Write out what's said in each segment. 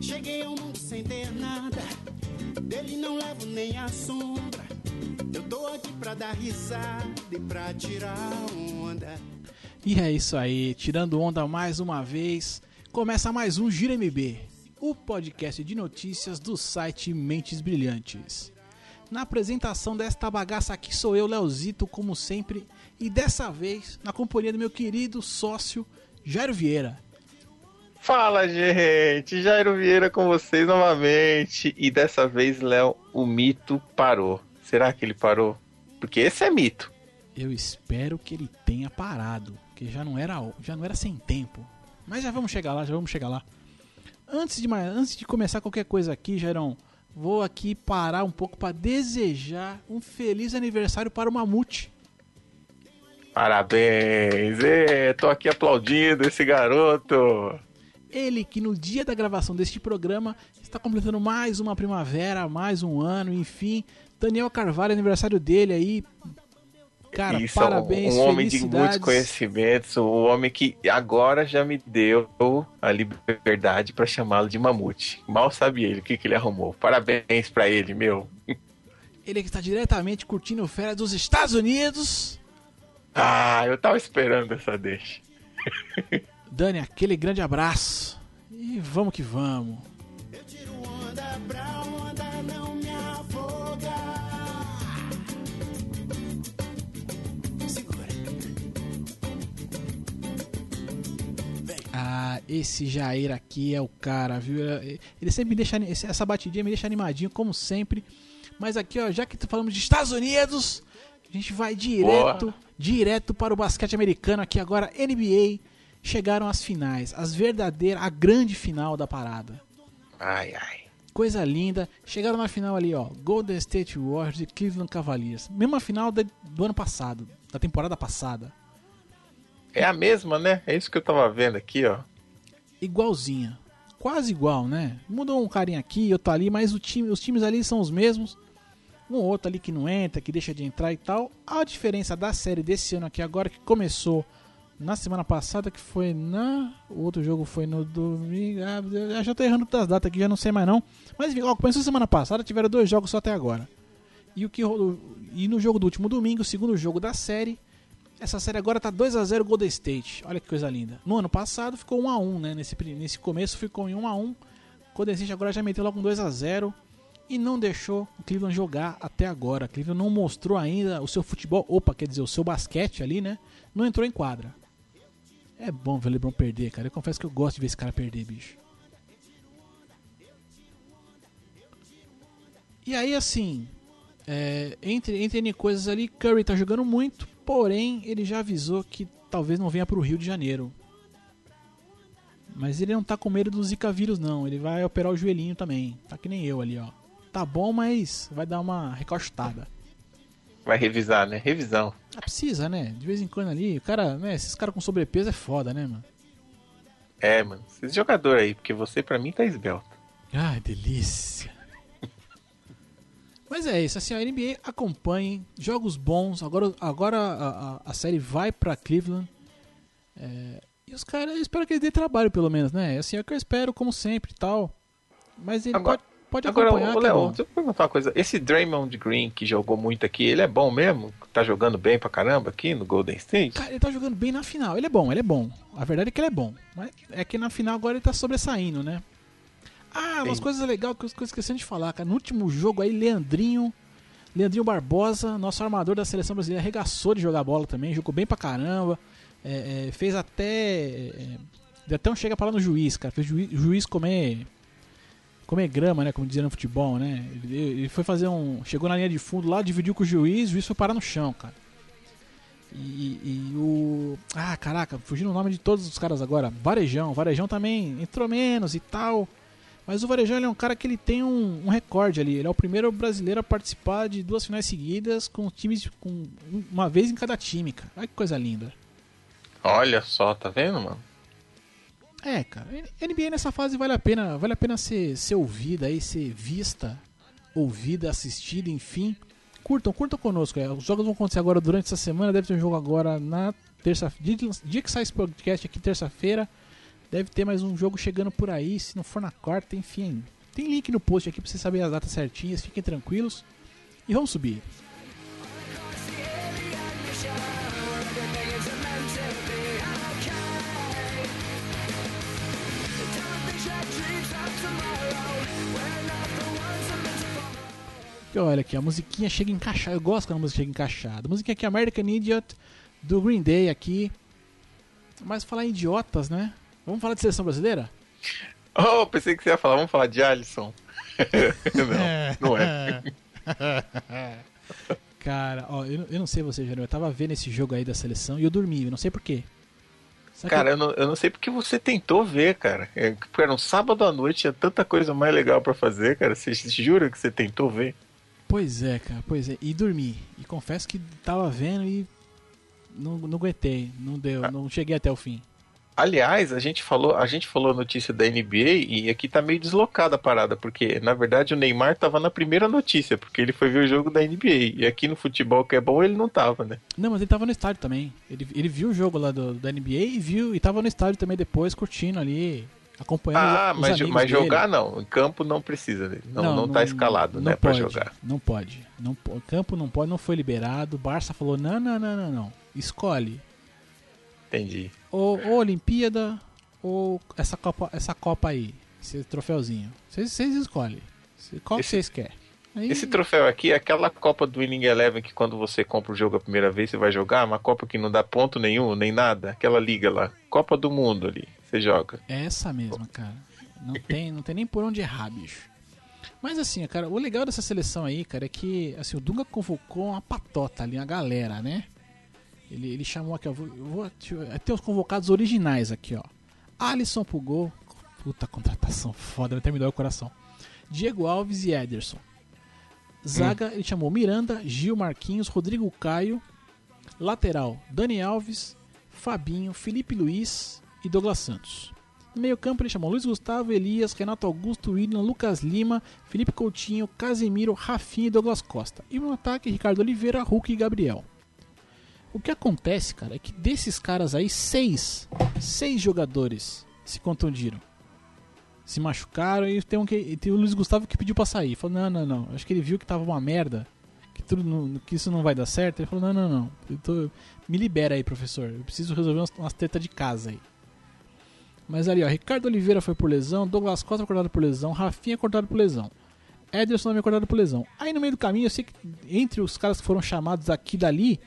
Cheguei ao mundo sem ter nada, dele não levo nem a sombra. Eu tô aqui pra dar risada e pra tirar. E é isso aí, tirando onda mais uma vez, começa mais um Gira MB, o podcast de notícias do site Mentes Brilhantes. Na apresentação desta bagaça aqui sou eu, Leozito, como sempre, e dessa vez na companhia do meu querido sócio Jairo Vieira. Fala, gente! Jairo Vieira com vocês novamente. E dessa vez, Léo, o mito parou. Será que ele parou? Porque esse é mito. Eu espero que ele tenha parado, que já não era já não era sem tempo. Mas já vamos chegar lá, já vamos chegar lá. Antes de mais, antes de começar qualquer coisa aqui, Jairão, vou aqui parar um pouco para desejar um feliz aniversário para o Mamute. Parabéns! Ê, tô aqui aplaudindo esse garoto. Ele que no dia da gravação deste programa está completando mais uma primavera, mais um ano, enfim. Daniel Carvalho, aniversário dele aí. Cara, Isso, parabéns, um, um homem de muitos conhecimentos, um homem que agora já me deu a liberdade para chamá-lo de mamute. Mal sabe ele o que, que ele arrumou. Parabéns para ele, meu. Ele que está diretamente curtindo férias dos Estados Unidos. Ah, eu tava esperando essa deixa. Dani, aquele grande abraço. E vamos que vamos. Eu tiro onda pra Ah, esse Jair aqui é o cara, viu? Ele sempre me deixa. Essa batidinha me deixa animadinho, como sempre. Mas aqui, ó, já que falamos de Estados Unidos, a gente vai direto, Boa. direto para o basquete americano. Aqui agora, NBA. Chegaram as finais, as verdadeiras, a grande final da parada. Ai, ai. Coisa linda. Chegaram na final ali, ó. Golden State Warriors e Cleveland Cavaliers. Mesma final do ano passado, da temporada passada. É a mesma, né? É isso que eu tava vendo aqui, ó. igualzinha. Quase igual, né? Mudou um carinha aqui, outro ali, mas o time, os times ali são os mesmos. Um ou outro ali que não entra, que deixa de entrar e tal. A diferença da série desse ano aqui agora, que começou na semana passada, que foi na. O outro jogo foi no domingo. Ah, já tô errando das datas aqui, já não sei mais não. Mas enfim, ó, começou semana passada, tiveram dois jogos só até agora. E, o que rolou- e no jogo do último domingo, o segundo jogo da série, essa série agora tá 2 a 0 Golden State. Olha que coisa linda. No ano passado ficou 1 a 1, né? Nesse, nesse começo ficou em 1 a 1. Golden State agora já meteu logo um 2 a 0 e não deixou o Cleveland jogar até agora. Cleveland não mostrou ainda o seu futebol, opa, quer dizer, o seu basquete ali, né? Não entrou em quadra. É bom ver o LeBron perder, cara. Eu confesso que eu gosto de ver esse cara perder, bicho. E aí, assim, é, entre, entre N coisas ali, Curry tá jogando muito, porém ele já avisou que talvez não venha pro Rio de Janeiro. Mas ele não tá com medo do Zika vírus, não. Ele vai operar o joelhinho também. Tá que nem eu ali, ó. Tá bom, mas vai dar uma recostada. Vai revisar, né? Revisão. Ah, precisa, né? De vez em quando ali, o cara, né? Esses caras com sobrepeso é foda, né, mano? É, mano. Esse jogador aí, porque você pra mim tá esbelto. Ai, delícia. Mas é isso, assim, a NBA acompanhe jogos bons. Agora, agora a, a- a série vai pra Cleveland. É, e os caras, eu espero que eles dêem trabalho, pelo menos, né? Assim, é o que eu espero, como sempre e tal. Mas ele Agora- pode, pode Agora, acompanhar, Léo, bom. deixa eu perguntar uma coisa. Esse Draymond Green que jogou muito aqui, ele é bom mesmo? Tá jogando bem pra caramba aqui no Golden State? Cara, ele tá jogando bem na final. Ele é bom, ele é bom. A verdade é que ele é bom. Mas é que na final agora ele tá sobressaindo, né? Ah, umas coisas legais que eu que eu esqueci de falar, cara. No último jogo aí, Leandrinho. Leandrinho Barbosa, nosso armador da seleção brasileira, arregaçou de jogar bola também, jogou bem pra caramba. É, é, fez até. É, deu até um chega pra lá no juiz, cara. Fez o juiz, juiz comer. Comer grama, né? Como dizia no futebol, né? Ele, ele foi fazer um. Chegou na linha de fundo lá, dividiu com o juiz, o juiz foi parar no chão, cara. E, e o. Ah, caraca, fugindo o nome de todos os caras agora. Varejão. Varejão também entrou menos e tal. Mas o Varejão é um cara que ele tem um, um recorde ali. Ele é o primeiro brasileiro a participar de duas finais seguidas com times com uma vez em cada time, cara. Olha que coisa linda. Olha só, tá vendo, mano? É, cara, NBA nessa fase vale a pena, vale a pena ser, ser ouvida aí, ser vista, ouvida, assistida, enfim. Curtam, curtam conosco. É. Os jogos vão acontecer agora durante essa semana, deve ter um jogo agora na terça dia, dia que sai esse podcast aqui, terça-feira. Deve ter mais um jogo chegando por aí, se não for na quarta, enfim. Tem link no post aqui pra vocês saberem as datas certinhas, fiquem tranquilos. E vamos subir. E olha aqui, a musiquinha chega encaixada. Eu gosto quando a música chega encaixada. A musiquinha aqui é American Idiot, do Green Day aqui. Mas falar em idiotas, né? Vamos falar de seleção brasileira? Oh, pensei que você ia falar, vamos falar de Alisson. não, não é. Cara, ó, eu, eu não sei você, Jerônimo. Eu tava vendo esse jogo aí da seleção e eu dormi, eu não sei porquê. Cara, eu não, eu não sei porque você tentou ver, cara. É, porque era um sábado à noite, tinha tanta coisa mais legal para fazer, cara. Você jura que você tentou ver? Pois é, cara, pois é. E dormi. E confesso que tava vendo e não, não aguentei. Não deu, ah. não cheguei até o fim. Aliás, a gente falou, a gente falou notícia da NBA e aqui tá meio deslocada a parada, porque na verdade o Neymar tava na primeira notícia, porque ele foi ver o jogo da NBA. E aqui no futebol que é bom, ele não tava, né? Não, mas ele tava no estádio também. Ele, ele viu o jogo lá do, da NBA e viu e tava no estádio também depois curtindo ali, acompanhando ah, os, mas, mas jogar não. Em campo não precisa dele. Não, não, não tá escalado, não né, pode, pra jogar. Não pode. Não, campo não pode, não foi liberado. O Barça falou: não, não, não, não, não. Escolhe. Entendi. Ou, ou Olimpíada, ou essa Copa, essa Copa aí, esse troféuzinho. Vocês escolhem. Qual esse, que vocês querem? Aí... Esse troféu aqui é aquela Copa do Winning Eleven que quando você compra o jogo a primeira vez você vai jogar, uma Copa que não dá ponto nenhum, nem nada, aquela liga lá. Copa do Mundo ali, você joga. É essa mesma, cara. Não tem, não tem nem por onde errar, bicho. Mas assim, cara, o legal dessa seleção aí, cara, é que assim, o Dunga convocou uma patota ali, uma galera, né? Ele, ele chamou aqui, ó, vou, vou, tem os convocados originais aqui, ó. Alisson pro gol. Puta contratação foda, vai terminar o coração. Diego Alves e Ederson. Zaga, hum. ele chamou Miranda, Gil Marquinhos, Rodrigo Caio. Lateral, Dani Alves, Fabinho, Felipe Luiz e Douglas Santos. No meio campo ele chamou Luiz Gustavo, Elias, Renato Augusto, William, Lucas Lima, Felipe Coutinho, Casemiro, Rafinha e Douglas Costa. E no ataque, Ricardo Oliveira, Hulk e Gabriel. O que acontece, cara, é que desses caras aí, seis, seis jogadores se contundiram. Se machucaram e tem, um que, tem o Luiz Gustavo que pediu pra sair. Falou, não, não, não. Acho que ele viu que tava uma merda, que, tudo que isso não vai dar certo. Ele falou, não, não, não. Tô, me libera aí, professor. Eu preciso resolver umas, umas de casa aí. Mas ali, ó, Ricardo Oliveira foi por lesão, Douglas Costa foi cortado por lesão, Rafinha cortado por lesão. Ederson também cortado por lesão. Aí no meio do caminho, eu sei que entre os caras que foram chamados aqui e dali,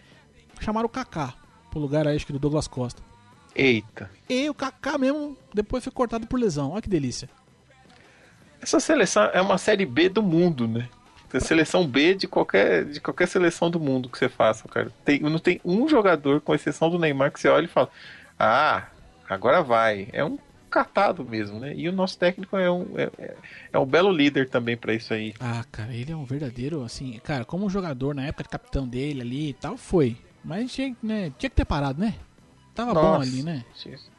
chamaram o Kaká pro lugar aí, acho que do Douglas Costa. Eita. E o Kaká mesmo depois foi cortado por lesão. Olha que delícia. Essa seleção é uma série B do mundo, né? É seleção B de qualquer, de qualquer seleção do mundo que você faça, cara. Tem, não tem um jogador, com exceção do Neymar, que você olha e fala: Ah, agora vai. É um catado mesmo, né? E o nosso técnico é um, é, é, é um belo líder também para isso aí. Ah, cara, ele é um verdadeiro, assim, cara, como jogador na época de capitão dele ali e tal, foi. Mas tinha, né, tinha que ter parado, né? Tava Nossa, bom ali, né?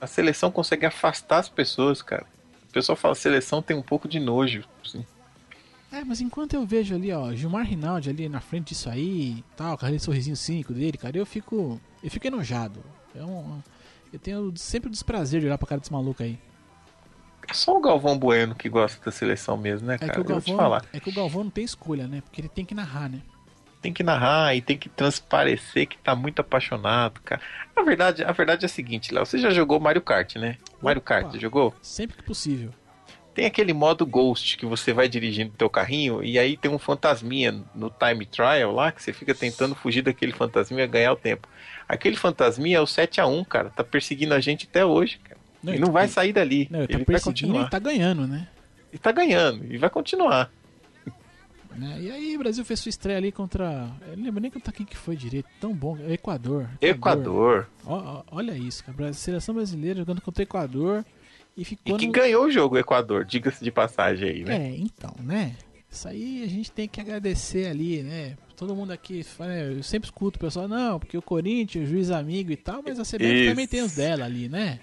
A seleção consegue afastar as pessoas, cara. O pessoal fala seleção tem um pouco de nojo, assim. É, mas enquanto eu vejo ali, ó, Gilmar Rinaldi ali na frente disso aí, tal, com aquele sorrisinho cínico dele, cara, eu fico. Eu fico enojado. É um, eu tenho sempre o desprazer de olhar pra cara desse maluco aí. É só o Galvão Bueno que gosta da seleção mesmo, né, cara? É que o Galvão, é que o Galvão não tem escolha, né? Porque ele tem que narrar, né? Tem que narrar e tem que transparecer que tá muito apaixonado, cara. A verdade, a verdade é a seguinte, Léo, você já jogou Mario Kart, né? Opa, Mario Kart, jogou? Sempre que possível. Tem aquele modo Ghost que você vai dirigindo teu carrinho e aí tem um fantasminha no time trial lá que você fica tentando fugir daquele fantasminha e ganhar o tempo. Aquele fantasminha é o 7 a 1 cara, tá perseguindo a gente até hoje, cara. Não, ele não vai sair dali. Não, ele, tá ele tá vai continuar. e tá ganhando, né? E tá ganhando, e vai continuar. Né? E aí o Brasil fez sua estreia ali contra. Eu não lembro nem contra quem que foi direito. Tão bom. Equador. Equador. Equador. olha isso, cara. A seleção brasileira jogando contra o Equador. E, ficou e que no... ganhou o jogo o Equador, diga-se de passagem aí, né? É, então, né? Isso aí a gente tem que agradecer ali, né? todo mundo aqui, né, eu sempre escuto o pessoal, não, porque o Corinthians, juiz amigo e tal, mas a CBF também tem os dela ali, né?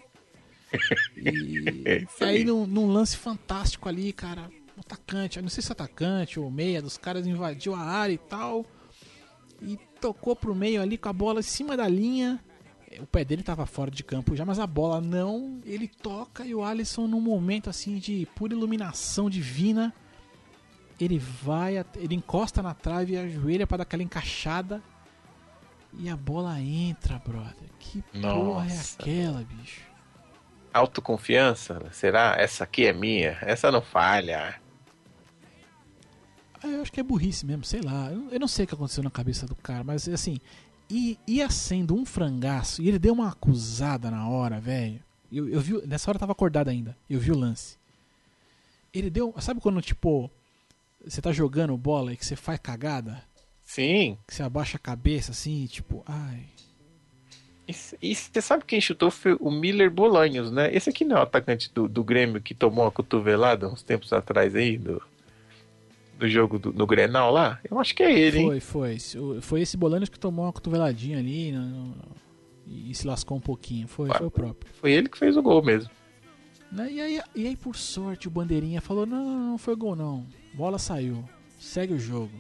E É aí. num, num lance fantástico ali, cara, o atacante, não sei se o atacante ou meia dos caras invadiu a área e tal, e tocou pro meio ali com a bola em cima da linha. O pé dele tava fora de campo já, mas a bola não. Ele toca e o Alisson, num momento assim de pura iluminação divina, ele vai, ele encosta na trave e ajoelha pra dar aquela encaixada. E a bola entra, brother. Que porra é Nossa. aquela, bicho? Autoconfiança? Será? Essa aqui é minha. Essa não falha. Ah, Eu acho que é burrice mesmo, sei lá. Eu não sei o que aconteceu na cabeça do cara, mas assim, i- ia sendo um frangaço e ele deu uma acusada na hora, velho. Eu, eu vi, nessa hora eu tava acordado ainda. Eu vi o lance. Ele deu. Sabe quando, tipo, você tá jogando bola e que você faz cagada? Sim. Que você abaixa a cabeça assim, e tipo, ai. E E você sabe quem chutou foi o Miller Bolanhos, né? Esse aqui não é o atacante do, do Grêmio que tomou uma cotovelada uns tempos atrás aí, do, do jogo do, no Grenal lá? Eu acho que é ele, hein? Foi, foi. Foi esse Bolanos que tomou uma cotoveladinha ali no- no- e se lascou um pouquinho. Foi, Ah. foi o próprio. Foi ele que fez o gol mesmo. Né? E, aí, e aí, por sorte, o Bandeirinha falou: não, não, não foi gol, não. Bola saiu. Segue o jogo.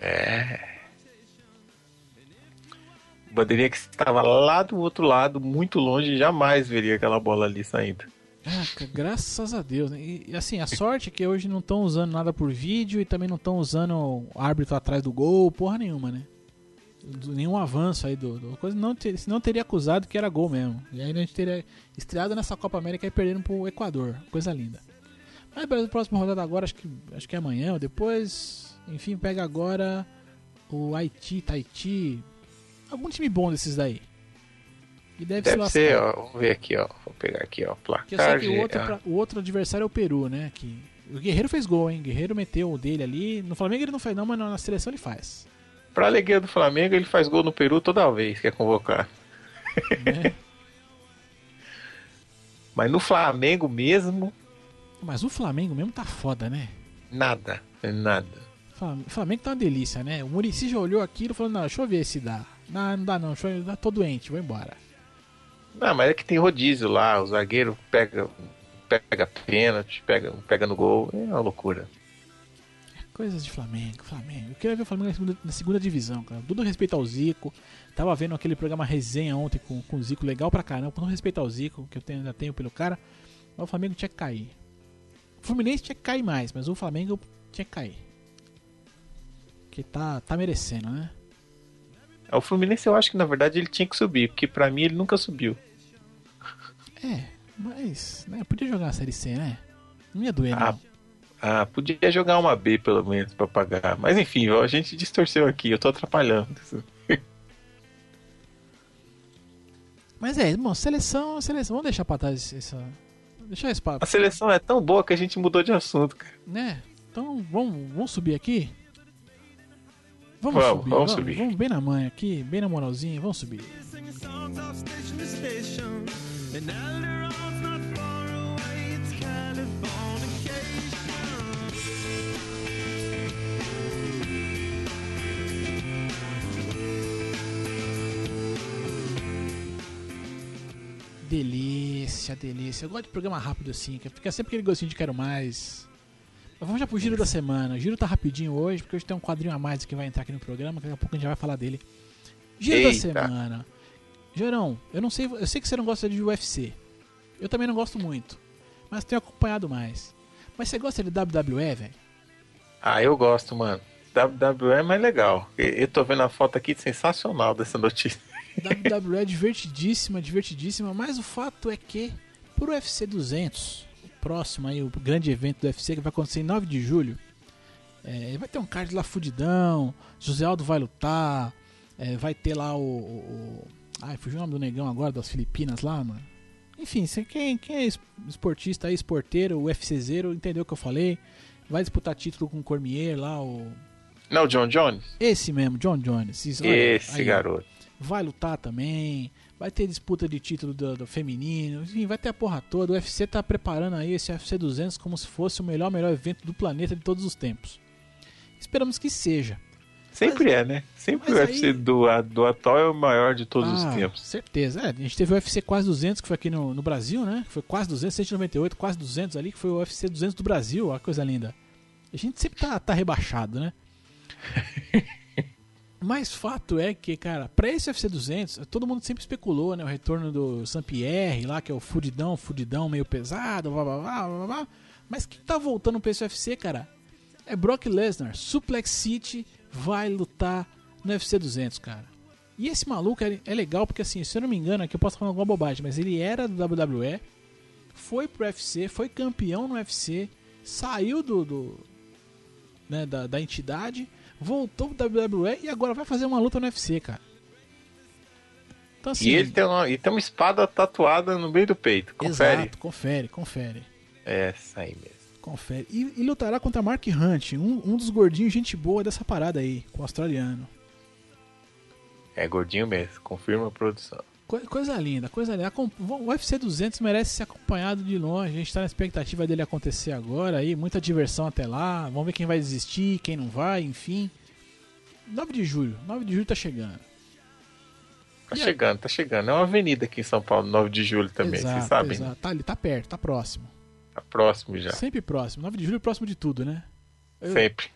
É. O Bandeirinha que estava lá do outro lado, muito longe, jamais veria aquela bola ali saindo. Ah, ca- graças a Deus. né? E, assim, a sorte é que hoje não estão usando nada por vídeo e também não estão usando o árbitro atrás do gol, porra nenhuma, né? Nenhum avanço aí do, do coisa. Não ter, senão teria acusado que era gol mesmo. E aí a gente teria estreado nessa Copa América e perdendo pro Equador. Coisa linda. Mas beleza, próxima rodada agora, acho que, acho que é amanhã ou depois. Enfim, pega agora o Haiti, Tahiti. Algum time bom desses daí. E deve, Deve lascar. ser, ó. Vamos ver aqui, ó. Vou pegar aqui, ó. Porque eu sei Placar. que o outro, ah, pra- o outro adversário é o Peru, né? Que o Guerreiro fez gol, hein? O Guerreiro meteu o dele ali. No Flamengo ele não fez, não, mas na seleção ele faz. Pra alegria do Flamengo, ele faz gol no Peru toda vez que é convocar. né? Mas no Flamengo mesmo, mas o Flamengo mesmo tá foda, né? nada. Nada. O Flamengo tá uma delícia, né? O Murici já olhou aquilo e falou: Não, deixa eu ver se dá. Não, não dá não, deixa eu tô doente, vou embora. Não, mas é que tem rodízio lá, o zagueiro pega, pega pênalti, pega, pega no gol. É uma loucura. Coisas de Flamengo, Flamengo. Eu queria ver o Flamengo na segunda, na segunda divisão, cara. Tudo respeito ao Zico. Tava vendo aquele programa resenha ontem com, com o Zico, legal pra caramba. Com todo respeito ao Zico, que eu tenho- ainda tenho pelo cara. Mas o Flamengo tinha que cair. O Fluminense tinha que cair mais, mas o Flamengo tinha que cair. Que tá, tá merecendo, né? O Fluminense eu acho que na verdade ele tinha que subir, porque pra mim ele nunca subiu. É, mas. Né, podia jogar a Série C, né? Não ia doer, Ah, não. Ah, podia jogar uma B pelo menos pra pagar. Mas enfim, ó, a gente distorceu aqui, eu tô atrapalhando. Mas é, irmão, seleção, seleção. Vamos deixar pra trás essa. Deixar esse papo. A seleção é tão boa que a gente mudou de assunto, cara. Né? Então vamos, vamos subir aqui? Vamos, Vamos, subir, vamos subir. Vamos bem na manha aqui, bem na moralzinha, vamos subir. Delícia, delícia. Eu gosto de programa rápido assim, que fica sempre aquele gostinho de quero mais. Vamos já pro giro da semana. O giro tá rapidinho hoje, porque hoje tem um quadrinho a mais que vai entrar aqui no programa, daqui a pouco a gente vai falar dele. Giro da Eita. semana. Gerão, eu não sei, eu sei que você não gosta de UFC. Eu também não gosto muito, mas tenho acompanhado mais. Mas você gosta de WWE, velho? Ah, eu gosto, mano. WWE é mais legal. Eu tô vendo a foto aqui sensacional dessa notícia. WWE é divertidíssima, divertidíssima, mas o fato é que pro UFC 200, o próximo aí, o grande evento do UFC que vai acontecer em 9 de julho, é, vai ter um card lá fudidão, José Aldo vai lutar, é, vai ter lá o, o, o- Ai, fugiu o nome do negão agora, das Filipinas lá, mano. Enfim, quem, quem é es- esportista aí, esporteiro, UFC zero, entendeu o que eu falei? Vai disputar título com o Cormier lá, o... Não, John Jones? Esse mesmo, John Jones. Olha, Esse aí, garoto. vai lutar também, vai ter disputa de título do, do feminino, enfim, vai ter a porra toda. O UFC tá preparando aí esse UFC 200 como se fosse o melhor, melhor evento do planeta de todos os tempos. Esperamos que seja. Sempre é, né? Sempre Mas o aí- UFC do, a- do atual é o maior de todos Ah, os tempos. Certeza. É, a gente teve o UFC quase 200, que foi aqui no, no Brasil, né? Foi quase 200, 198, quase 200 ali, que foi o UFC 200 do Brasil, olha que coisa linda. A gente sempre tá, tá rebaixado, né? Mas fato é que, cara, pra esse UFC 200, todo mundo sempre especulou, né? O retorno do Saint-Pierre lá, que é o fudidão, fudidão meio pesado, blá blá blá blá blá. Mas que tá voltando pra esse UFC, cara? É Brock Lesnar, Suplex City, vai lutar no UFC 200, cara. E esse maluco é, é legal porque, assim, se eu não me engano, aqui eu posso falar alguma bobagem, mas ele era do WWE, foi pro UFC, foi campeão no UFC, saiu do, do- né, da, da entidade, voltou pro WWE e agora vai fazer uma luta no UFC, cara. Então, assim, E ele tem, uma, tem uma espada tatuada no meio do peito. Confere. Exato, confere, confere. É, essa aí mesmo. Confere. E, e lutará contra Mark Hunt, um, um dos gordinhos gente boa dessa parada aí, com o australiano. É gordinho mesmo, confirma a produção. Co- Coisa linda, coisa linda. O UFC 200 merece ser acompanhado de longe. A gente tá na expectativa dele acontecer agora aí, muita diversão até lá. Vamos ver quem vai desistir, quem não vai, enfim. 9 de julho, 9 de julho tá chegando. Tá E aí? chegando, tá chegando. É uma avenida aqui em São Paulo, 9 de julho também, exato, vocês sabem. né? exato. Tá ali, tá perto, tá próximo. Tá próximo já. Sempre próximo. 9 de julho é próximo de tudo, né? Eu- Sempre.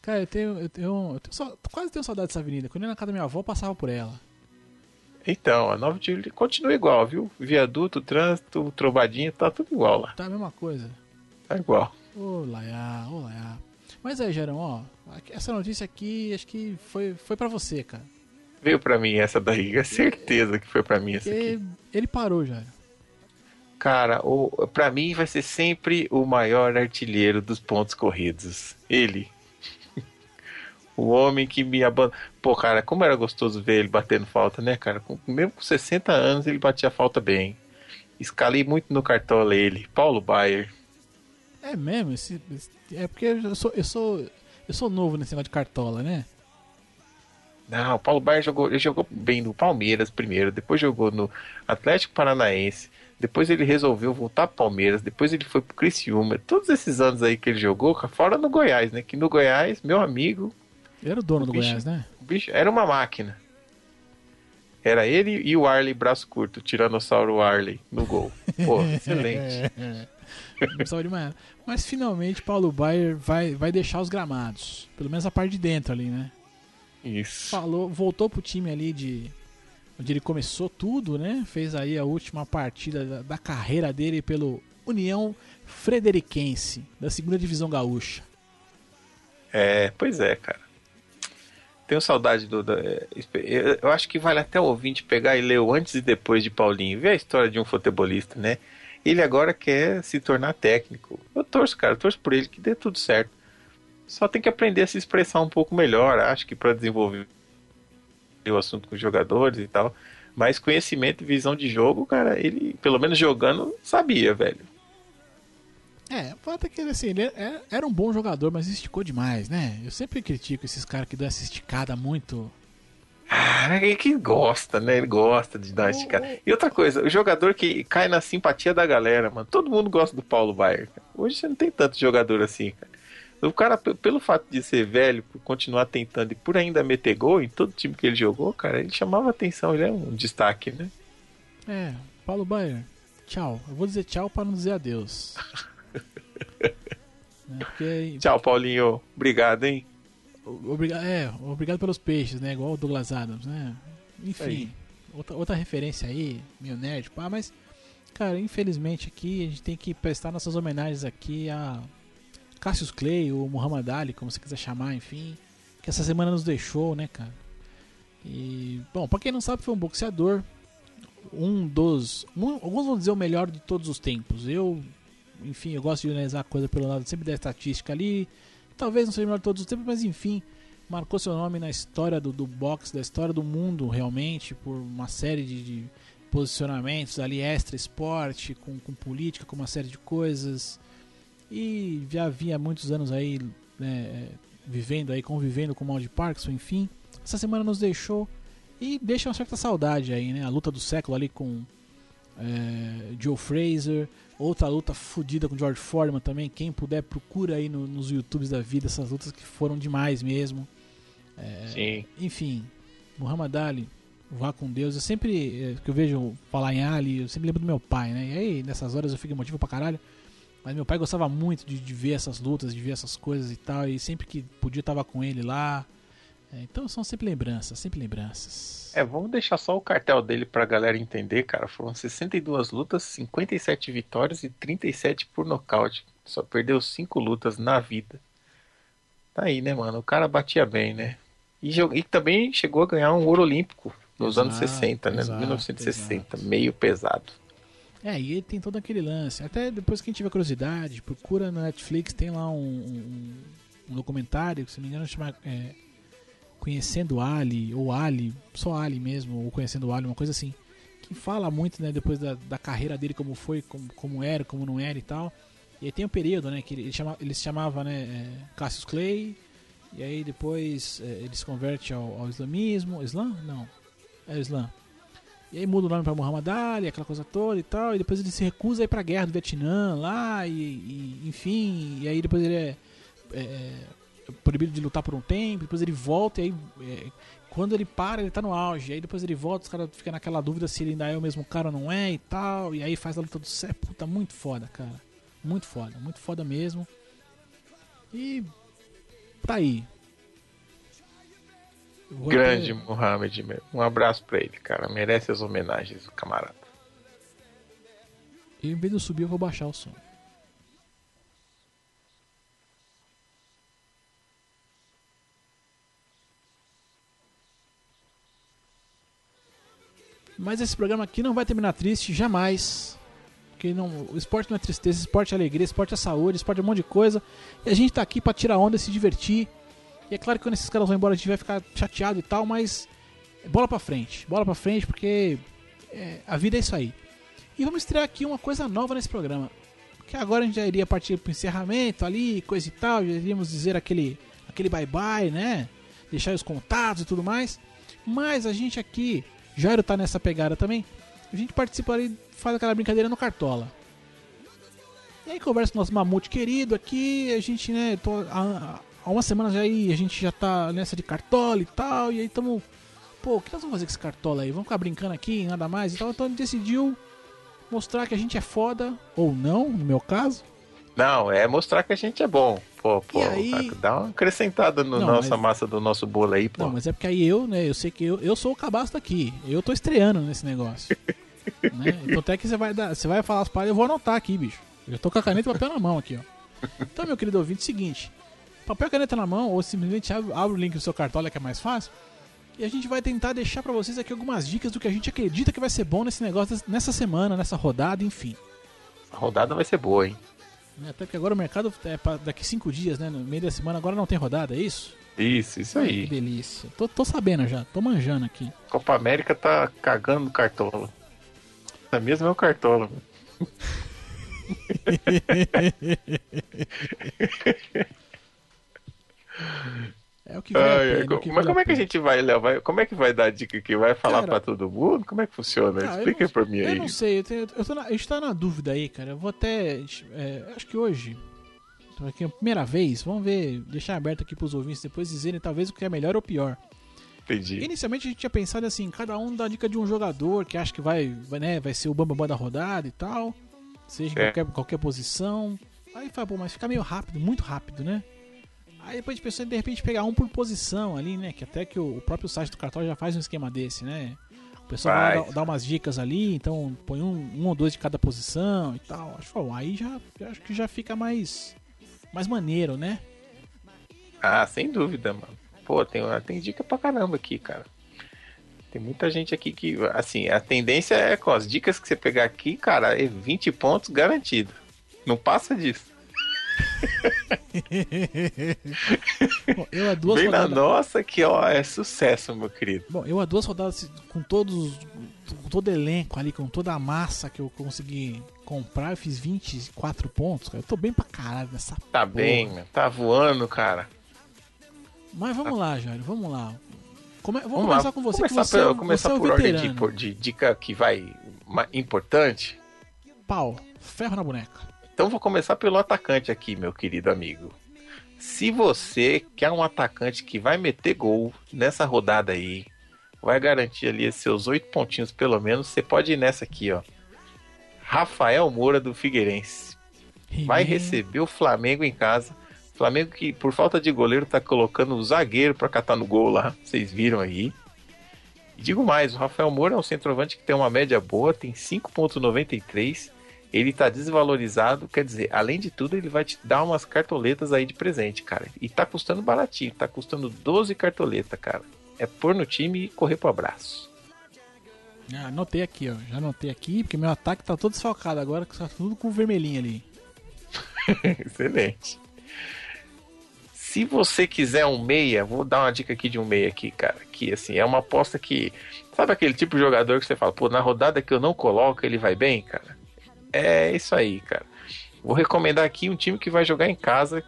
Cara, eu tenho, eu tenho, eu tenho só- quase tenho saudade dessa avenida. Quando eu ia na casa da minha avó, eu passava por ela. Então, a 9 de julho continua igual, viu? Viaduto, trânsito, trombadinha, tá tudo igual lá. Tá a mesma coisa. Tá igual. Ô, Laiá, ô, Laiá. Mas aí, Gerão, ó, essa notícia aqui, acho que foi, foi pra você, cara. Veio pra mim essa daí, é certeza que foi pra mim essa aqui. Ele parou já. Cara, o, pra mim vai ser sempre o maior artilheiro dos pontos corridos. Ele. O homem que me abandonou. Pô, cara, como era gostoso ver ele batendo falta, né, cara? Com- mesmo com 60 anos ele batia falta bem. Escalei muito no cartola ele. Paulo Baier. É mesmo? Esse, é porque eu sou, eu sou. Eu sou novo nesse negócio de cartola, né? Não, o Paulo Baier jogou, ele jogou bem no Palmeiras primeiro, depois jogou no Atlético Paranaense, depois ele resolveu voltar pro Palmeiras, depois ele foi pro Criciúma. Todos esses anos aí que ele jogou, fora no Goiás, né? Que no Goiás, meu amigo, era o dono do Bicho. Goiás, né? o bicho era uma máquina. Era ele e o Arley braço curto, o Tiranossauro Arley no gol. Pô, excelente. Mas finalmente Paulo Baier vai, vai deixar os gramados. Pelo menos a parte de dentro ali, né? Isso. Falou, voltou pro time ali de. Onde ele começou tudo, né? Fez aí a última partida da, da carreira dele pelo União Frederiquense, da segunda divisão gaúcha. É, pois é, cara. Tenho saudade do. da- é, eu- eu acho que vale até o ouvinte pegar e ler o antes e depois de Paulinho. Ver a história de um futebolista, né? Ele agora quer se tornar técnico. Eu torço, cara, eu torço por ele que dê tudo certo. Só tem que aprender a se expressar um pouco melhor, acho que para desenvolver o assunto com os jogadores e tal. Mas conhecimento e visão de jogo, cara, ele, pelo menos jogando, sabia, velho. É, o fato é que ele, assim, ele é- era um bom jogador, mas esticou demais, né? Eu sempre critico esses caras que dão essa esticada muito. Ah, ele que gosta, né? Ele gosta de dar uma esticada. E outra coisa, o jogador que cai na simpatia da galera, mano. Todo mundo gosta do Paulo Baier. cara. Hoje você não tem tanto jogador assim, cara. O cara, pelo fato de ser velho, por continuar tentando e por ainda meter gol em todo time que ele jogou, cara, ele chamava atenção, ele é um destaque, né? É, Paulo Baier, tchau. Eu vou dizer tchau pra não dizer adeus. né? Porque Tchau, Paulinho. Obrigado, hein? Obrigado, é, obrigado pelos peixes, né? Igual o Douglas Adams, né? Enfim, Aí. outra, outra referência aí, meio nerd, pá, mas, cara, infelizmente aqui a gente tem que prestar nossas homenagens aqui a Cassius Clay, ou Muhammad Ali, como você quiser chamar, enfim, que essa semana nos deixou, né, cara? E, bom, pra quem não sabe, foi um boxeador, um dos. um- alguns vão dizer o melhor de todos os tempos. Eu, enfim, eu gosto de analisar a coisa pelo lado sempre da estatística ali. Talvez não seja melhor todos os tempos, mas enfim, marcou seu nome na história do, do boxe, da história do mundo realmente, por uma série de, de posicionamentos ali extra esporte, com, com política, com uma série de coisas. E já havia muitos anos aí né, vivendo aí, convivendo com o mal de Parkinson, enfim. Essa semana nos deixou e deixa uma certa saudade aí, né? A luta do século ali com é, Joe Fraser, outra luta fodida com George Foreman também. Quem puder, procura aí no- nos YouTubes da vida essas lutas que foram demais mesmo. Sim. Enfim, Muhammad Ali, vá com Deus. Eu sempre, é, que eu vejo falar em Ali, eu sempre lembro do meu pai, né? E aí, nessas horas eu fico emotivo pra caralho. Mas meu pai gostava muito de, de ver essas lutas, de ver essas coisas e tal. E sempre que podia, eu tava com ele lá. É, então são sempre lembranças, sempre lembranças. É, vamos deixar só o cartel dele pra galera entender, cara. Foram 62 lutas, 57 vitórias e 37 por nocaute. Só perdeu 5 lutas na vida. Tá aí, né, mano? O cara batia bem, né? E, e também chegou a ganhar um ouro olímpico nos Exato, anos 60, né? exato, 1960, meio pesado. É, e ele tem todo aquele lance. Até depois quem tiver curiosidade, procura na Netflix, tem lá um, um- um documentário, que se não me engano chama é, Conhecendo Ali, ou Ali, só Ali mesmo, ou Conhecendo Ali, uma coisa assim. Que fala muito, né, depois da, da carreira dele, como foi, como, como era, como não era e tal. E aí tem um período, né, que ele, chama, ele se chamava, né, é, Cassius Clay, e aí depois é, ele se converte ao, ao islamismo. Islã? Não. É o Islã. E aí muda o nome pra Muhammad Ali, aquela coisa toda e tal. E depois ele se recusa a ir pra guerra do Vietnã lá, e, e- enfim. E aí depois ele é, é, é proibido de lutar por um tempo. Depois ele volta e aí. é, quando ele para, ele tá no auge. Aí depois ele volta, os caras ficam naquela dúvida se ele ainda é o mesmo cara ou não é e tal. E aí faz a luta do céu. Puta, muito foda, cara. Muito foda, muito foda mesmo. E. Tá aí. Grande até- Mohamed. Um abraço pra ele, cara. Merece as homenagens, camarada. E em vez de eu subir, eu vou baixar o som. Mas esse programa aqui não vai terminar triste, jamais. Porque não, o esporte não é tristeza, esporte é alegria, esporte é saúde, esporte é um monte de coisa. E a gente tá aqui pra tirar onda e se divertir. E é claro que quando esses caras vão embora a gente vai ficar chateado e tal, mas bola pra frente, bola pra frente, porque é, a vida é isso aí. E vamos estrear aqui uma coisa nova nesse programa. Que agora a gente já iria partir pro encerramento ali, coisa e tal, já iríamos dizer aquele aquele bye bye, né? Deixar os contatos e tudo mais. Mas a gente aqui, Jairo tá nessa pegada também. A gente participa ali, faz aquela brincadeira no Cartola. E aí conversa com o nosso mamute querido aqui, a gente, né, tô, há, há uma semana já aí, a gente já tá nessa de Cartola e tal, e aí tamo. Pô, o que nós vamos fazer com esse Cartola aí? Vamos ficar brincando aqui, nada mais e tal. Então a gente decidiu mostrar que a gente é foda, ou não, no meu caso. Não, é mostrar que a gente é bom. Pô, pô, aí- dá uma acrescentada na Não, nossa mas- massa do nosso bolo aí, pô. Não, mas é porque aí eu, né, eu sei que eu, eu sou o cabaço daqui. Eu tô estreando nesse negócio. né? Então até que você vai dar, você vai falar as paradas, eu vou anotar aqui, bicho. Eu tô com a caneta e papel na mão aqui, ó. Então, meu querido ouvinte, seguinte, papel e caneta na mão ou simplesmente abre, abre o link do seu cartola que é mais fácil. E a gente vai tentar deixar pra vocês aqui algumas dicas do que a gente acredita que vai ser bom nesse negócio nessa semana, nessa rodada, enfim. A rodada vai ser boa, hein? Né? Até que agora o mercado é pra daqui cinco dias, né? No meio da semana agora não tem rodada, é isso? Isso, isso Que aí. delícia. Tô, tô sabendo já, tô manjando aqui. Copa América tá cagando no cartola. É mesmo é o cartola. É o que Ai, pena, o que mas vale como é que a gente vai, Léo? Vai- Como é que vai dar a dica aqui? Vai falar pra todo mundo? Como é que funciona? Ah, eu Explica não- pra mim Eu aí. não sei, eu tenho- eu na- a gente tá na dúvida aí, cara. Eu vou até. é, acho que hoje. tô Aqui, é a primeira vez, vamos ver, deixar aberto aqui pros ouvintes depois dizerem talvez o que é melhor ou pior. Entendi. Inicialmente a gente tinha pensado assim, cada um dá a dica de um jogador que acha que vai, vai, né, vai ser o bambambam da rodada e tal. Seja em É. qualquer, qualquer posição. Aí fala, pô, mas fica meio rápido, muito rápido, né? Aí depois a gente pensou em de repente pegar um por posição ali, né? Que até que o, próprio site do cartão já faz um esquema desse, né? O pessoal dar umas dicas ali, então põe um, um ou dois de cada posição e tal. Acho que aí já já acho que já fica mais mais maneiro, né? Ah, sem dúvida, mano. Pô, tem, tem dica pra caramba aqui, cara. Tem muita gente aqui que, assim, a tendência é com as dicas que você pegar aqui, cara, é 20 pontos garantido. Não passa disso. Bom, eu há duas na rodadas, nossa que, ó, é sucesso, meu querido. Bom, eu há duas rodadas com todos com todo elenco ali, com toda a massa que eu consegui comprar, eu fiz 24 pontos, cara. Eu tô bem pra caralho nessa Tá porra. bem, meu. Tá voando, cara. Mas vamos lá, Jair, vamos lá. Come... Vou Vamos começar lá. com você, começar que você, é o- começar você é por ordem de, de dica que vai importante. Pau, ferro na boneca. Então vou começar pelo atacante aqui, meu querido amigo. Se você quer um atacante que vai meter gol nessa rodada aí, vai garantir ali seus oito pontinhos pelo menos, você pode ir nessa aqui, ó. Rafael Moura do Figueirense. Vai receber o Flamengo em casa. Flamengo que, por falta de goleiro, tá colocando o zagueiro para catar no gol lá. Vocês viram aí. E digo mais, o Rafael Moura é um centroavante que tem uma média boa, tem 5.93 ele tá desvalorizado, quer dizer, além de tudo, ele vai te dar umas cartoletas aí de presente, cara. E tá custando baratinho, tá custando 12 cartoletas, cara. É pôr no time e correr pro abraço. Ah, anotei aqui, ó. Já anotei aqui, porque meu ataque tá todo desfalcado agora, que tá tudo com vermelhinho ali. Excelente. Se você quiser um meia, vou dar uma dica aqui de um meia aqui, cara. Que assim, é uma aposta que. Sabe aquele tipo de jogador que você fala, pô, na rodada que eu não coloco, ele vai bem, cara? É isso aí, cara. Vou recomendar aqui um time que vai jogar em casa,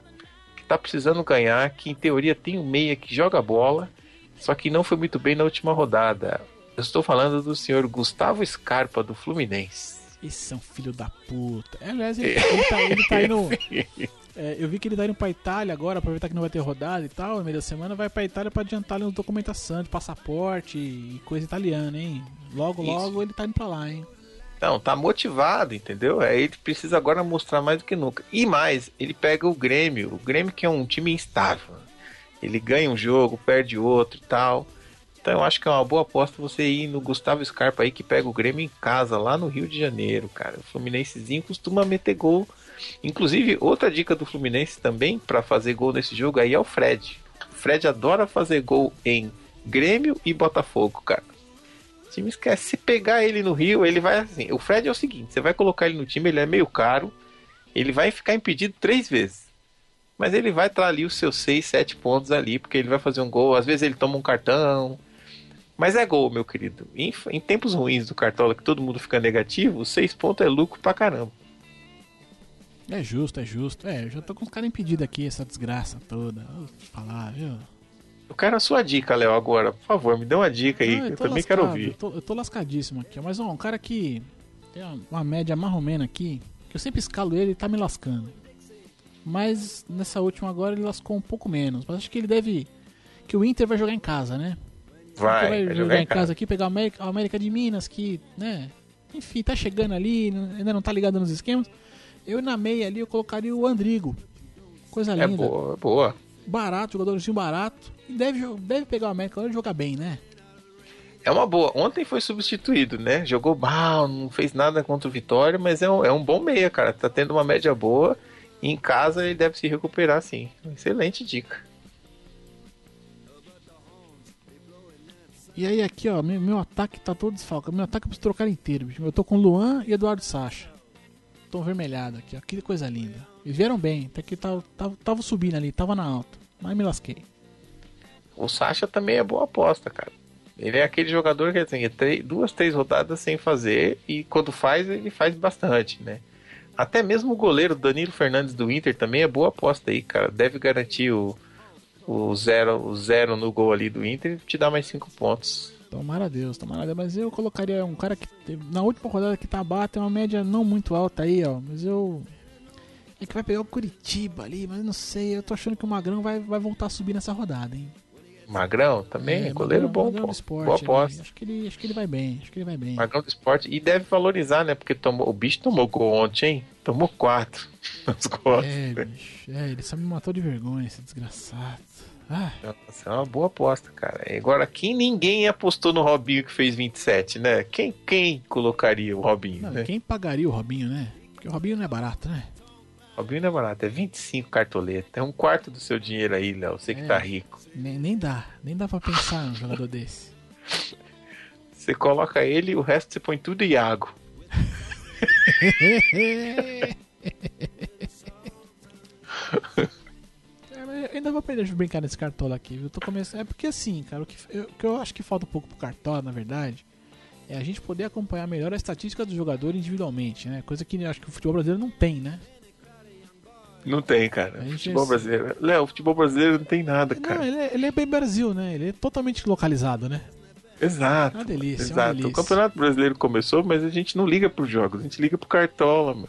que tá precisando ganhar, que em teoria tem um meia que joga bola, só que não foi muito bem na última rodada. Eu estou falando do senhor Gustavo Scarpa, do Fluminense. Esse é um filho da puta. É, aliás, ele, ele, tá, ele tá indo. É, eu vi que ele tá indo pra Itália agora, aproveitar que não vai ter rodada e tal, no meio da semana, vai pra Itália pra adiantar ali documentação de passaporte e coisa italiana, hein? Logo, Isso. logo ele tá indo pra lá, hein? Então, tá motivado, entendeu? É, ele precisa agora mostrar mais do que nunca. E mais, ele pega o Grêmio, o Grêmio que é um time instável. Ele ganha um jogo, perde outro e tal. Então eu acho que é uma boa aposta você ir no Gustavo Scarpa aí que pega o Grêmio em casa, lá no Rio de Janeiro, cara. O Fluminensezinho costuma meter gol. Inclusive, outra dica do Fluminense também para fazer gol nesse jogo aí é o Fred. O Fred adora fazer gol em Grêmio e Botafogo, cara time esquece. Se pegar ele no Rio, ele vai assim. O Fred é o seguinte: você vai colocar ele no time, ele é meio caro, ele vai ficar impedido três vezes. Mas ele vai estar ali os seus seis, sete pontos ali, porque ele vai fazer um gol. Às vezes ele toma um cartão. Mas é gol, meu querido. Em, em tempos ruins do Cartola, que todo mundo fica negativo, seis pontos é lucro pra caramba. É justo, é justo. É, eu já tô com os caras impedidos aqui, essa desgraça toda. Vou falar, viu? Eu quero a sua dica, Léo, agora. Por favor, me dê uma dica aí, eu, eu também lascado, quero ouvir. Eu tô, eu tô, lascadíssimo aqui. Mas, ó, um cara que tem uma média marromena aqui, que eu sempre escalo ele e tá me lascando. Mas nessa última agora ele lascou um pouco menos. Mas acho que ele deve. Que o Inter vai jogar em casa, né? Vai, vai, vai jogar, em casa, casa aqui, pegar a América, a América de Minas, que, né? Enfim, tá chegando ali, ainda não tá ligado nos esquemas. Eu na meia ali eu colocaria o Andrigo. Coisa é linda. É boa, boa. Barato, jogadorzinho barato deve, deve pegar o América e jogar bem, né? É uma boa. Ontem foi substituído, né? Jogou mal, não fez nada contra o Vitória, mas é um, é um bom meia, cara. Tá tendo uma média boa. E em casa ele deve se recuperar, sim. Excelente dica. E aí aqui, ó, meu, meu ataque tá todo desfalcado. Meu ataque eu preciso trocar inteiro, bicho. Eu tô com Luan e Eduardo Sacha. Tô vermelhado aqui, ó. Que coisa linda. E vieram bem, até que tava, tava, tava subindo ali, tava na alta. Mas me lasquei. O Sacha também é boa aposta, cara. Ele é aquele jogador que assim, é três, duas, três rodadas sem fazer e quando faz, ele faz bastante, né? Até mesmo o goleiro Danilo Fernandes do Inter também é boa aposta aí, cara. Deve garantir o, o, zero, o zero no gol ali do Inter e te dar mais cinco pontos. Tomara a Deus, tomara Deus. Mas eu colocaria um cara que na última rodada que tá abaixo tem uma média não muito alta aí, ó. Mas eu. Que vai pegar o Curitiba ali, mas não sei. Eu tô achando que o Magrão vai, vai voltar a subir nessa rodada, hein? Magrão também, é, goleiro Magrão, bom, Magrão pô. Esporte, boa aposta. Acho que, ele, acho que ele vai bem, acho que ele vai bem. Magrão do esporte e deve valorizar, né? Porque tomou, o bicho tomou gol ontem, hein? Tomou quatro nas costas. É, bicho, é, ele só me matou de vergonha, esse desgraçado. Ah. Nossa, é uma boa aposta, cara. Agora, quem ninguém apostou no Robinho que fez 27, né? Quem, quem colocaria o Robinho? Não, né? Quem pagaria o Robinho, né? Porque o Robinho não é barato, né? Não é barato, é 25 cartoletas. É um quarto do seu dinheiro aí, Léo. Você que é, tá rico. Nem, nem dá, nem dá pra pensar num jogador desse. Você coloca ele e o resto você põe tudo Iago. É, eu ainda vou aprender a brincar nesse cartola aqui, viu? Eu tô começando... É porque assim, cara, o que, eu, o que eu acho que falta um pouco pro cartola, na verdade, é a gente poder acompanhar melhor a estatística do jogador individualmente, né? Coisa que acho que o futebol brasileiro não tem, né? Não tem, cara. Futebol brasileiro. Léo, o futebol brasileiro não tem nada, cara. Não, ele é, ele é, bem Brasil, né? Ele é totalmente localizado, né? Exato. Uma delícia, exato. Uma delícia. O Campeonato Brasileiro começou, mas a gente não liga pros jogos, a gente liga pro Cartola, meu.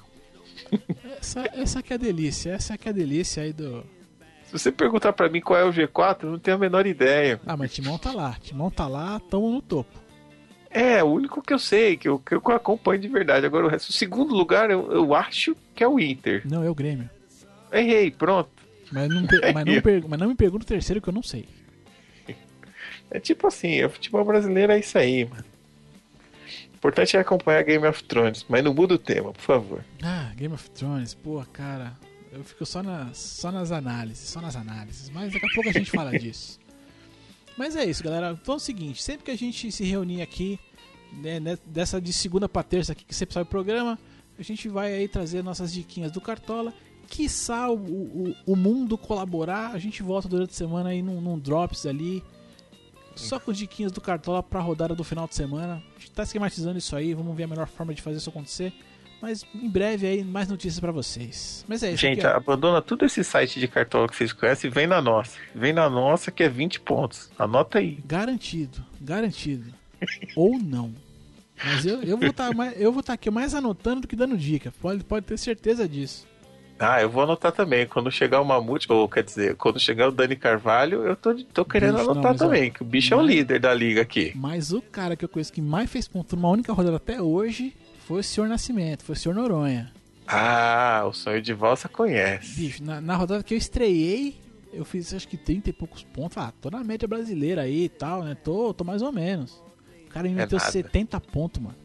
Essa, essa que é a delícia, essa que é a delícia aí do. você perguntar pra mim qual é o G4, eu não tenho a menor ideia. Ah, mas Timão tá lá. Timão tá lá, tamo no topo. É, o único que eu sei, que eu, que eu acompanho de verdade. Agora o resto. O segundo lugar eu, eu acho que é o Inter. Não, é o Grêmio. Errei, pronto. Mas não, mas não, per- mas não me pergunta o terceiro que eu não sei. É tipo assim, o futebol brasileiro é isso aí, mano. O importante é acompanhar Game of Thrones, mas não muda o tema, por favor. Ah, Game of Thrones, pô, cara. Eu fico só nas, só nas análises, só nas análises. Mas daqui a pouco a gente fala disso. Mas é isso, galera. Então é o seguinte, sempre que a gente se reunir aqui, né, né, dessa de segunda pra terça aqui, que sempre sai o programa, a gente vai aí trazer nossas diquinhas do Cartola. Quiçá o, o, o mundo colaborar, a gente volta durante a semana aí num, num Drops ali. Só com diquinhas do Cartola pra rodada do final de semana. A gente tá esquematizando isso aí, vamos ver a melhor forma de fazer isso acontecer. Mas em breve aí, mais notícias pra vocês. Mas é isso. Gente, aqui, abandona tudo esse site de cartola que vocês conhecem e vem na nossa. Vem na nossa que é 20 pontos. Anota aí. Garantido, garantido. Ou não. Mas eu, eu vou estar eu vou tá aqui mais anotando do que dando dica. Pode, pode ter certeza disso. Ah, eu vou anotar também. Quando chegar o Mamute, ou quer dizer, quando chegar o Dani Carvalho, eu tô, tô querendo Bicho, não, anotar ó, também, que o bicho é o líder da liga aqui. Mas o cara que eu conheço que mais fez ponto numa única rodada até hoje foi o senhor Nascimento, foi o senhor Noronha. Ah, o sonho de valsa conhece. Bicho, na, na rodada que eu estreiei, eu fiz acho que 30 e poucos pontos. Ah, tô na média brasileira aí e tal, né? Tô, tô mais ou menos. O cara me É meteu nada. 70 pontos, mano.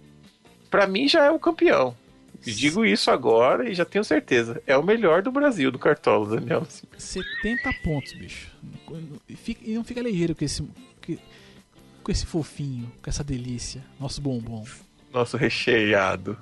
Pra mim já é o campeão. Digo isso agora e já tenho certeza. É o melhor do Brasil, do Cartola, Daniel. 70 pontos, bicho. E, não fica ligeiro com esse, com esse fofinho, com essa delícia. Nosso bombom. Nosso recheado.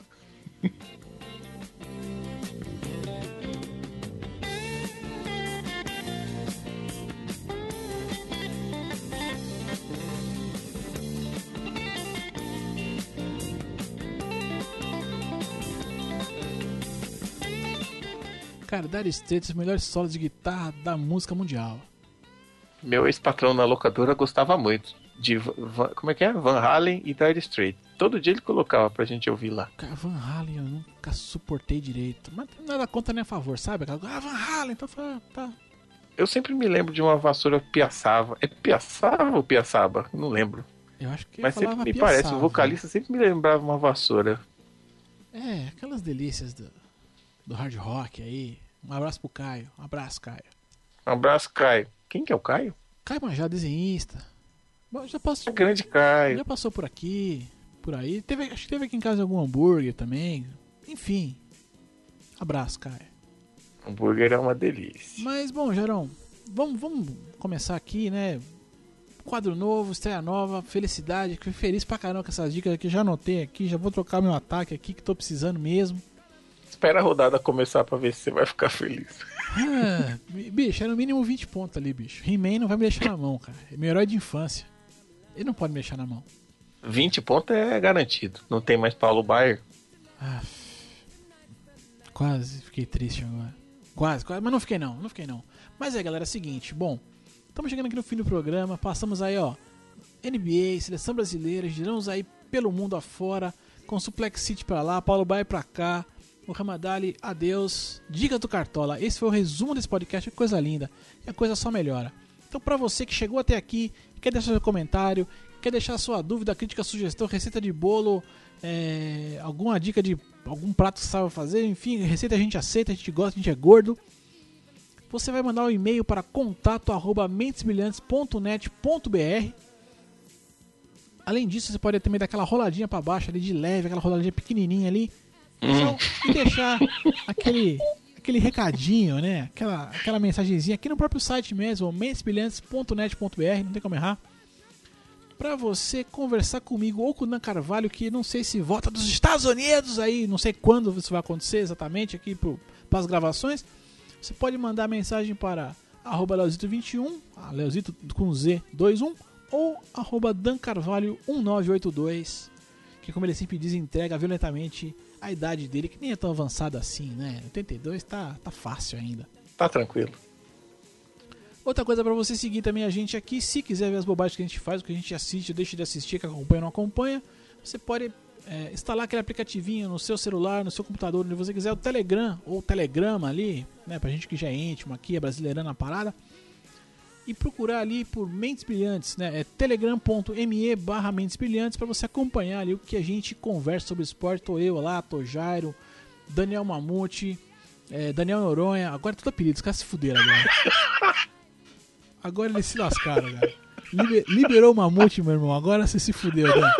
Cara, Dire Straits, os melhores solos de guitarra da música mundial. Meu ex-patrão na locadora gostava muito de Va- Va- como é que é? Van Halen e Dire Straits. Todo dia ele colocava pra gente ouvir lá. Cara, Van Halen eu nunca suportei direito. Mas nada contra nem a favor, sabe? Ah, Van Halen, então tá, tá. Eu sempre me lembro de uma vassoura piaçava. É piaçava ou piaçaba? Não lembro. Eu acho que Mas sempre me parece, piaçava. o vocalista sempre me lembrava uma vassoura. É, aquelas delícias do, do hard rock aí. Um abraço pro Caio. Um abraço, Caio. Um abraço, Caio. Quem que é o Caio? Caio Manjá, desenhista. Já passou, É grande Caio. já passou por aqui, por aí. Teve, acho que teve aqui em casa algum hambúrguer também. Enfim. Abraço, Caio. Hambúrguer é uma delícia. Mas, bom, Gerão, vamos, vamos começar aqui, né? Quadro novo, estreia nova, felicidade. Fiquei feliz pra caramba com essas dicas aqui. Já anotei aqui, já vou trocar meu ataque aqui, que tô precisando mesmo. Espera a rodada começar pra ver se você vai ficar feliz. Ah, bicho, era no mínimo 20 pontos ali, bicho. He-Man não vai me deixar na mão, cara. É meu herói de infância. Ele não pode me deixar na mão. 20 pontos é garantido. Não tem mais Paulo Baier. Ah, quase fiquei triste agora. Quase, quase, mas não fiquei não, não fiquei não. Mas é, galera, é o seguinte, bom, estamos chegando aqui no fim do programa, passamos aí, ó, NBA, seleção brasileira, giramos aí pelo mundo afora, com Suplex City pra lá, Paulo Baia pra cá, Muhammad Ali, adeus, dica do Cartola. Esse foi o resumo desse podcast, que coisa linda, e a coisa só melhora. Então, pra você que chegou até aqui, quer deixar seu comentário, quer deixar sua dúvida, crítica, sugestão, receita de bolo, é, alguma dica de algum prato que sabe fazer, enfim, receita a gente aceita, a gente gosta, a gente é gordo. Você vai mandar um e-mail para contato@mentesbrilhantes.net.br. Além disso, você pode também dar aquela roladinha para baixo ali de leve, aquela roladinha pequenininha ali, só, e deixar aquele aquele recadinho, né? Aquela aquela mensagenzinha aqui no próprio site mesmo, mentesbrilhantes.net.br, não tem como errar pra você conversar comigo ou com o Dan Carvalho, que não sei se volta dos Estados Unidos aí, não sei quando isso vai acontecer exatamente aqui para as gravações. Você pode mandar mensagem para arroba Leozito21, ah, Leozito com Z21, ou arroba Dan Carvalho 1982, que como ele sempre diz, entrega violentamente a idade dele, que nem é tão avançada assim, né? 82 tá, tá fácil ainda. Tá tranquilo. Outra coisa pra você seguir também a gente aqui, se quiser ver as bobagens que a gente faz, o que a gente assiste, deixa de assistir, que acompanha ou não acompanha, você pode é, instalar aquele aplicativinho no seu celular, no seu computador, onde você quiser, o Telegram ou o Telegrama ali, né, pra gente que já é íntimo aqui, é brasileirando a parada. E procurar ali por Mentes Brilhantes, né? É telegram.me barra Mentes Brilhantes para você acompanhar ali o que a gente conversa sobre esporte. Tô eu lá, tô Jairo, Daniel Mamute, é, Daniel Noronha. Agora é tudo apelido, os caras se fuderam agora. Agora eles se lascaram, cara. Liber- liberou o Mamute, meu irmão. Agora você se fudeu, né?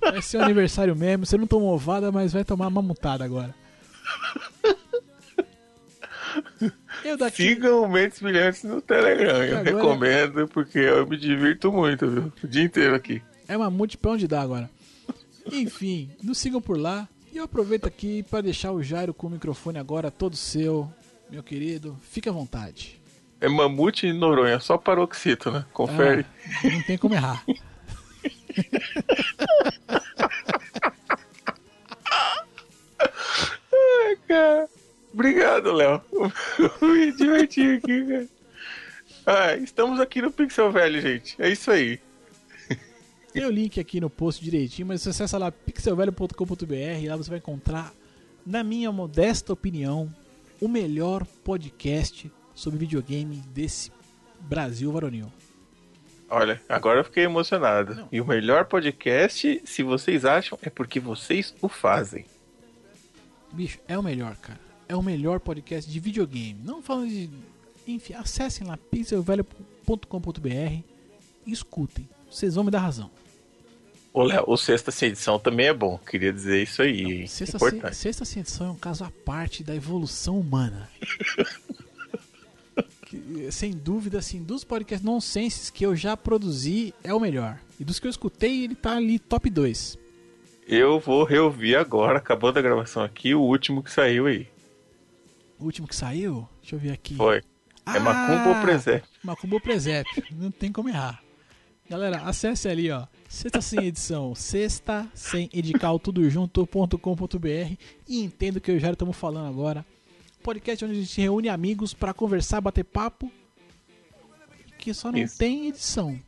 Vai ser o aniversário mesmo. Você não tomou ovada, mas vai tomar mamutada agora. Daqui. Sigam Mentes Brilhantes no Telegram. Eu Agora- recomendo, porque eu me divirto muito, viu? O dia inteiro aqui. É mamute pra onde dá agora. Enfim, nos sigam por lá. E eu aproveito aqui para deixar o Jairo com o microfone agora todo seu, meu querido. Fique à vontade. É Mamute e Noronha, só paroxito, né? Confere. Ah, não tem como errar. Ai, cara. Obrigado, Léo. me diverti aqui, cara. Ah, estamos aqui no Pixel Velho, gente. É isso aí. Tem o link aqui no post direitinho, mas você acessa lá pixelvelho.com.br, lá você vai encontrar, na minha modesta opinião, o melhor podcast sobre videogame desse Brasil varonil. Olha, agora eu fiquei emocionado. Não. E o melhor podcast, se vocês acham, é porque vocês o fazem. Bicho, é o melhor, cara. É o melhor podcast de videogame. Não falando de. Enfim, acessem lá pixelvelho.com.br e escutem. Vocês vão me dar razão. Ô, Léo, o Sexta Sem Edição também é bom. Queria dizer isso aí. hein? Sexta, Importante. se- sexta sem edição é um caso à parte da evolução humana. Que, sem dúvida, assim, dos podcasts nonsenses que eu já produzi, é o melhor. E dos que eu escutei, ele tá ali top 2. Eu vou reouvir agora, acabando a gravação aqui, o último que saiu aí. O último que saiu, deixa eu ver aqui. Foi. É Macumba ou Presépio? Macumba ou Presépio. Não tem como errar. Galera, acesse ali, ó. Sexta sem edição. Sexta sem edical, tudo junto.com.br e entenda o que eu Jairo estamos falando agora. Podcast onde a gente reúne amigos para conversar, bater papo. Que só não Isso. tem edição.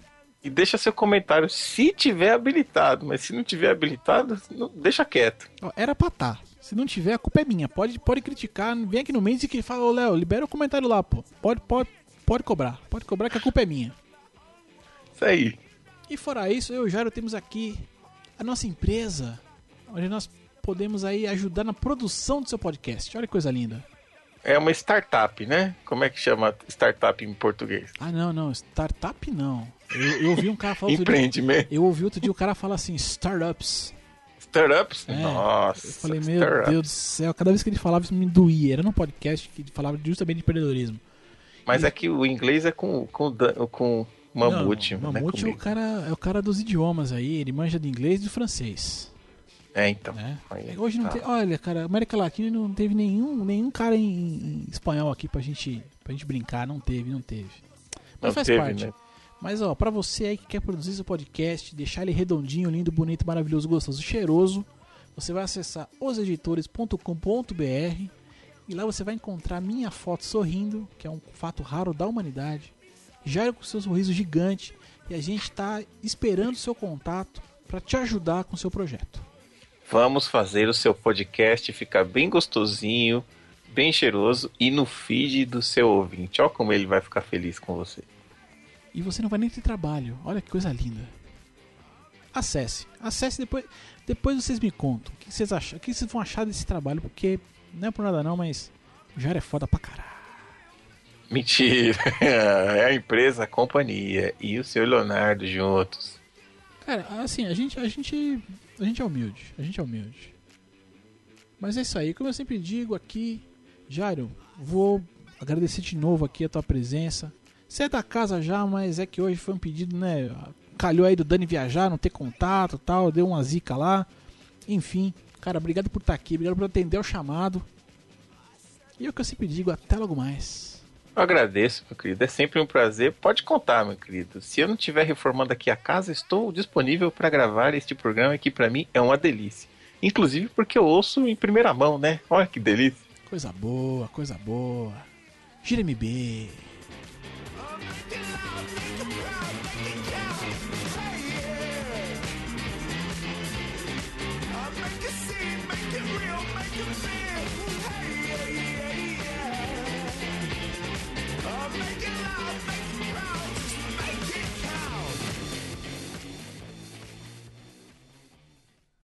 E deixa seu comentário se tiver habilitado, mas se não tiver habilitado, não- deixa quieto. Ó, era pra tá. Se não tiver, a culpa é minha. Pode, pode criticar. Vem aqui no mês e que fala, ô Léo, libera o comentário lá, pô. Pode, pode, pode cobrar. Pode cobrar que a culpa é minha. Isso aí. E fora isso, eu e o Jairo temos aqui a nossa empresa, onde nós podemos aí ajudar na produção do seu podcast. Olha que coisa linda. É uma startup, né? Como é que chama startup em português? Ah, não, não, startup não. Eu, eu ouvi um cara falar outro dia, Empreendimento. eu ouvi outro dia o cara falar assim, startups. Startups? É, Nossa. Eu falei, meu. Deus do céu, cada vez que ele falava isso me doía. Era num podcast que ele falava justamente de empreendedorismo. Mas é que o inglês é com, com, com mamute. Não? Mamute é o, comigo. cara, é o cara dos idiomas aí, ele manja de inglês e do francês. É, então. né? Aí, Hoje não tá. tem. Olha, cara, América Latina não teve nenhum, nenhum cara em, em espanhol aqui pra gente, pra gente brincar. Não teve, não teve. Mas Não faz teve, parte. né? Mas ó, pra você aí que quer produzir seu podcast, deixar ele redondinho, lindo, bonito, maravilhoso, gostoso, cheiroso, você vai acessar oseditores.com.br e lá você vai encontrar minha foto sorrindo, que é um fato raro da humanidade. Jairo com seu sorriso gigante e a gente tá esperando o seu contato pra te ajudar com o seu projeto. Vamos fazer o seu podcast ficar bem gostosinho, bem cheiroso e no feed do seu ouvinte. Olha como ele vai ficar feliz com você. E você não vai nem ter trabalho. Olha que coisa linda. Acesse. Acesse depois. Depois vocês me contam. O que vocês acham? O que vocês vão achar desse trabalho? Porque não é por nada não, mas já é foda pra caralho. Mentira. É a empresa, a companhia e o seu Leonardo juntos. Cara, assim, a gente, a gente. A gente é humilde. A gente é humilde. Mas é isso aí. Como eu sempre digo aqui, Jairo, vou agradecer de novo aqui a tua presença. Você é da casa já, mas é que hoje foi um pedido, né? Calhou aí do Dani viajar, não ter contato e tal, deu uma zica lá. Enfim, cara, obrigado por estar aqui, obrigado por atender o chamado. E é o que eu sempre digo, até logo mais. Eu agradeço, meu querido. É sempre um prazer. Pode contar, meu querido. Se eu não estiver reformando aqui a casa, estou disponível para gravar este programa que para mim é uma delícia. Inclusive porque eu ouço em primeira mão, né? Olha que delícia. Coisa boa, coisa boa. Gira MB.